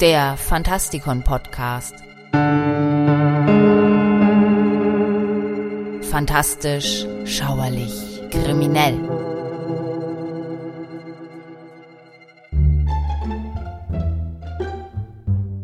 der Fantastikon Podcast. Fantastisch, schauerlich, kriminell.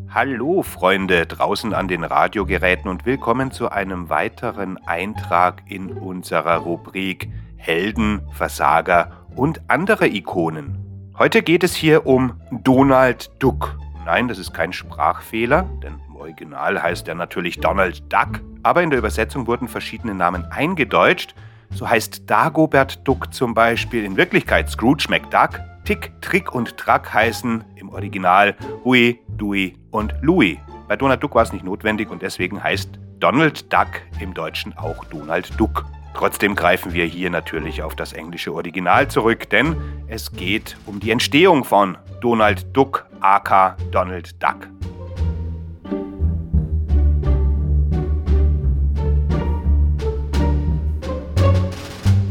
Hallo Freunde draußen an den Radiogeräten und willkommen zu einem weiteren Eintrag in unserer Rubrik Helden, Versager und andere Ikonen. Heute geht es hier um Donald Duck. Nein, das ist kein Sprachfehler, denn im Original heißt er natürlich Donald Duck, aber in der Übersetzung wurden verschiedene Namen eingedeutscht. So heißt Dagobert Duck zum Beispiel in Wirklichkeit Scrooge McDuck. Tick, Trick und Track heißen im Original Hui, Dewey und Louis. Bei Donald Duck war es nicht notwendig und deswegen heißt Donald Duck im Deutschen auch Donald Duck. Trotzdem greifen wir hier natürlich auf das englische Original zurück, denn es geht um die Entstehung von Donald Duck aka Donald Duck.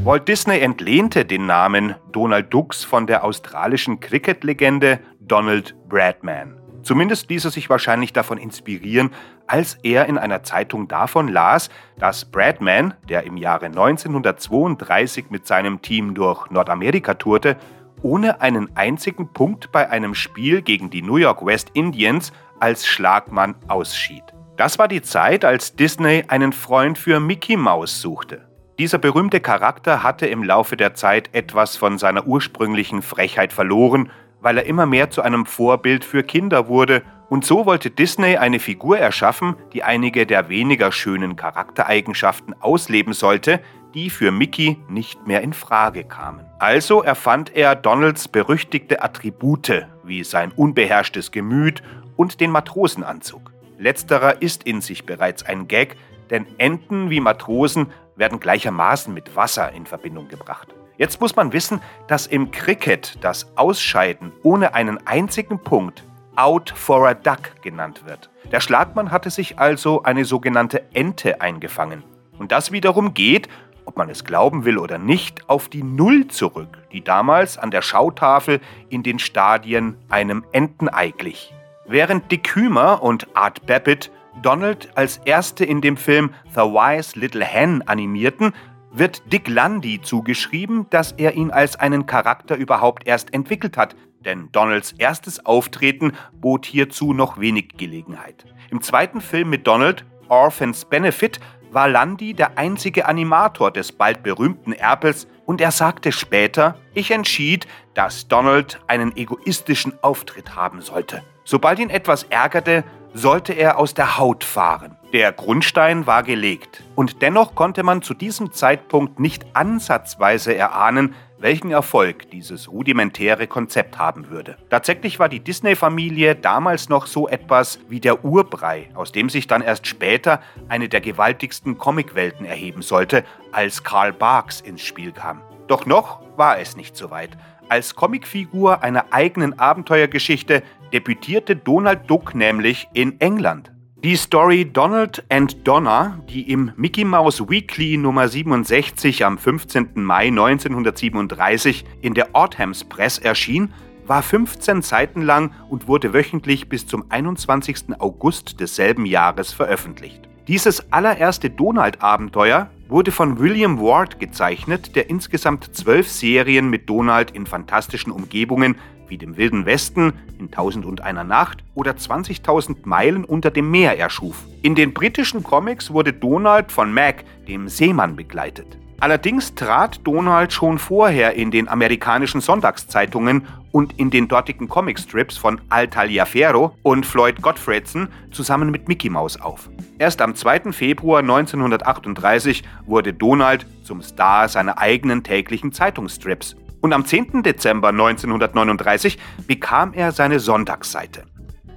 Walt Disney entlehnte den Namen Donald Ducks von der australischen Cricket-Legende Donald Bradman. Zumindest ließ er sich wahrscheinlich davon inspirieren, als er in einer Zeitung davon las, dass Bradman, der im Jahre 1932 mit seinem Team durch Nordamerika tourte, ohne einen einzigen Punkt bei einem Spiel gegen die New York West Indians als Schlagmann ausschied. Das war die Zeit, als Disney einen Freund für Mickey Mouse suchte. Dieser berühmte Charakter hatte im Laufe der Zeit etwas von seiner ursprünglichen Frechheit verloren weil er immer mehr zu einem Vorbild für Kinder wurde, und so wollte Disney eine Figur erschaffen, die einige der weniger schönen Charaktereigenschaften ausleben sollte, die für Mickey nicht mehr in Frage kamen. Also erfand er Donalds berüchtigte Attribute, wie sein unbeherrschtes Gemüt und den Matrosenanzug. Letzterer ist in sich bereits ein Gag, denn Enten wie Matrosen werden gleichermaßen mit Wasser in Verbindung gebracht. Jetzt muss man wissen, dass im Cricket das Ausscheiden ohne einen einzigen Punkt Out for a Duck genannt wird. Der Schlagmann hatte sich also eine sogenannte Ente eingefangen. Und das wiederum geht, ob man es glauben will oder nicht, auf die Null zurück, die damals an der Schautafel in den Stadien einem Entenei glich. Während Dick Hümer und Art Babbitt Donald als erste in dem Film The Wise Little Hen animierten, wird Dick Lundy zugeschrieben, dass er ihn als einen Charakter überhaupt erst entwickelt hat, denn Donalds erstes Auftreten bot hierzu noch wenig Gelegenheit. Im zweiten Film mit Donald, Orphan's Benefit, war Lundy der einzige Animator des bald berühmten Erpels und er sagte später, ich entschied, dass Donald einen egoistischen Auftritt haben sollte. Sobald ihn etwas ärgerte, sollte er aus der Haut fahren. Der Grundstein war gelegt. Und dennoch konnte man zu diesem Zeitpunkt nicht ansatzweise erahnen, welchen Erfolg dieses rudimentäre Konzept haben würde. Tatsächlich war die Disney-Familie damals noch so etwas wie der Urbrei, aus dem sich dann erst später eine der gewaltigsten Comicwelten erheben sollte, als Karl Barks ins Spiel kam. Doch noch war es nicht so weit. Als Comicfigur einer eigenen Abenteuergeschichte debütierte Donald Duck nämlich in England. Die Story Donald and Donna, die im Mickey Mouse Weekly Nummer 67 am 15. Mai 1937 in der Oldhams Press erschien, war 15 Seiten lang und wurde wöchentlich bis zum 21. August desselben Jahres veröffentlicht. Dieses allererste Donald-Abenteuer wurde von William Ward gezeichnet, der insgesamt zwölf Serien mit Donald in fantastischen Umgebungen wie dem Wilden Westen in Tausend und einer Nacht oder 20.000 Meilen unter dem Meer erschuf. In den britischen Comics wurde Donald von Mac, dem Seemann, begleitet. Allerdings trat Donald schon vorher in den amerikanischen Sonntagszeitungen und in den dortigen Comicstrips von Al Taliaferro und Floyd Gottfredson zusammen mit Mickey Mouse auf. Erst am 2. Februar 1938 wurde Donald zum Star seiner eigenen täglichen Zeitungsstrips und am 10. Dezember 1939 bekam er seine Sonntagsseite.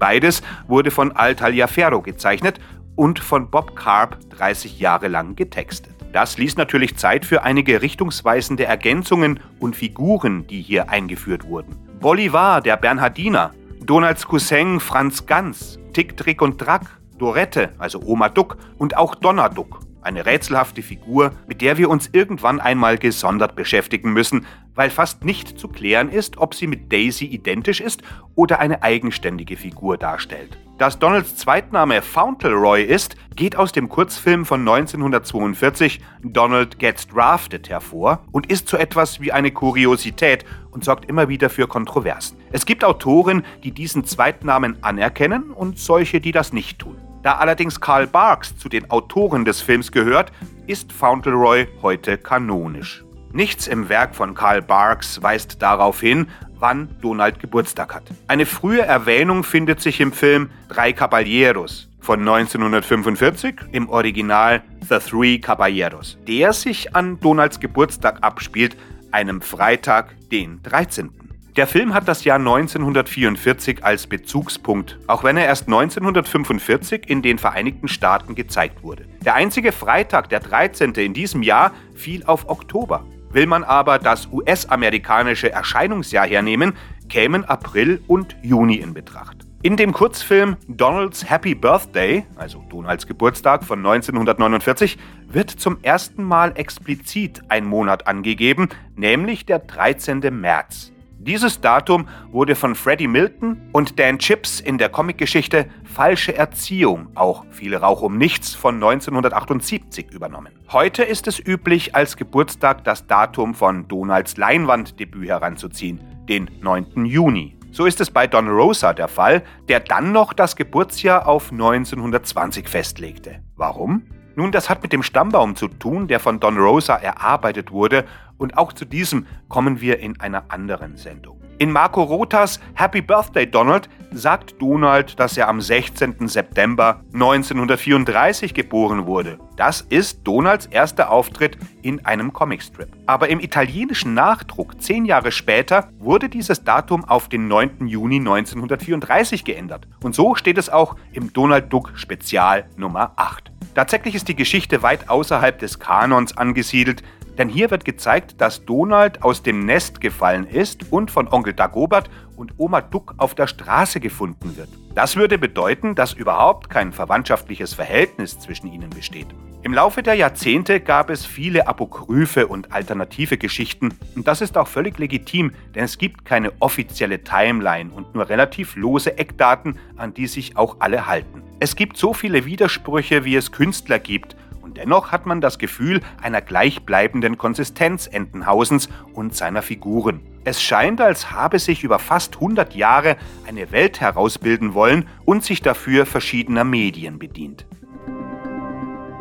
Beides wurde von Al Taliaferro gezeichnet und von Bob Carp 30 Jahre lang getextet. Das ließ natürlich Zeit für einige richtungsweisende Ergänzungen und Figuren, die hier eingeführt wurden. Bolivar, der Bernhardiner, Donalds Cousin Franz Ganz, Tick, Trick und Track, Dorette, also Oma Duck und auch Donner Duck. Eine rätselhafte Figur, mit der wir uns irgendwann einmal gesondert beschäftigen müssen, weil fast nicht zu klären ist, ob sie mit Daisy identisch ist oder eine eigenständige Figur darstellt. Dass Donalds Zweitname Fauntleroy ist, geht aus dem Kurzfilm von 1942 Donald Gets Drafted hervor und ist so etwas wie eine Kuriosität und sorgt immer wieder für Kontroversen. Es gibt Autoren, die diesen Zweitnamen anerkennen und solche, die das nicht tun. Da allerdings Karl Barks zu den Autoren des Films gehört, ist Fauntleroy heute kanonisch. Nichts im Werk von Karl Barks weist darauf hin, wann Donald Geburtstag hat. Eine frühe Erwähnung findet sich im Film Drei Caballeros von 1945, im Original The Three Caballeros, der sich an Donalds Geburtstag abspielt, einem Freitag, den 13. Der Film hat das Jahr 1944 als Bezugspunkt, auch wenn er erst 1945 in den Vereinigten Staaten gezeigt wurde. Der einzige Freitag, der 13. in diesem Jahr, fiel auf Oktober. Will man aber das US-amerikanische Erscheinungsjahr hernehmen, kämen April und Juni in Betracht. In dem Kurzfilm Donald's Happy Birthday, also Donalds Geburtstag von 1949, wird zum ersten Mal explizit ein Monat angegeben, nämlich der 13. März. Dieses Datum wurde von Freddie Milton und Dan Chips in der Comicgeschichte Falsche Erziehung, auch Viel Rauch um Nichts von 1978 übernommen. Heute ist es üblich, als Geburtstag das Datum von Donalds Leinwanddebüt heranzuziehen, den 9. Juni. So ist es bei Don Rosa der Fall, der dann noch das Geburtsjahr auf 1920 festlegte. Warum? Nun, das hat mit dem Stammbaum zu tun, der von Don Rosa erarbeitet wurde, und auch zu diesem kommen wir in einer anderen Sendung. In Marco Rotas Happy Birthday Donald sagt Donald, dass er am 16. September 1934 geboren wurde. Das ist Donalds erster Auftritt in einem Comicstrip. Aber im italienischen Nachdruck zehn Jahre später wurde dieses Datum auf den 9. Juni 1934 geändert. Und so steht es auch im Donald Duck Spezial Nummer 8. Tatsächlich ist die Geschichte weit außerhalb des Kanons angesiedelt, denn hier wird gezeigt, dass Donald aus dem Nest gefallen ist und von Onkel Dagobert und Oma Duck auf der Straße gefunden wird. Das würde bedeuten, dass überhaupt kein verwandtschaftliches Verhältnis zwischen ihnen besteht. Im Laufe der Jahrzehnte gab es viele Apokryphe und alternative Geschichten und das ist auch völlig legitim, denn es gibt keine offizielle Timeline und nur relativ lose Eckdaten, an die sich auch alle halten. Es gibt so viele Widersprüche, wie es Künstler gibt und dennoch hat man das Gefühl einer gleichbleibenden Konsistenz Entenhausens und seiner Figuren. Es scheint, als habe sich über fast 100 Jahre eine Welt herausbilden wollen und sich dafür verschiedener Medien bedient.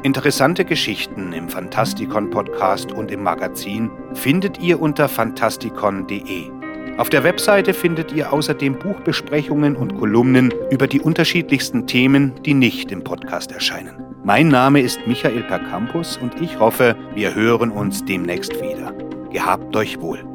Interessante Geschichten im Fantastikon Podcast und im Magazin findet ihr unter fantastikon.de. Auf der Webseite findet ihr außerdem Buchbesprechungen und Kolumnen über die unterschiedlichsten Themen, die nicht im Podcast erscheinen. Mein Name ist Michael Percampus und ich hoffe, wir hören uns demnächst wieder. Gehabt euch wohl.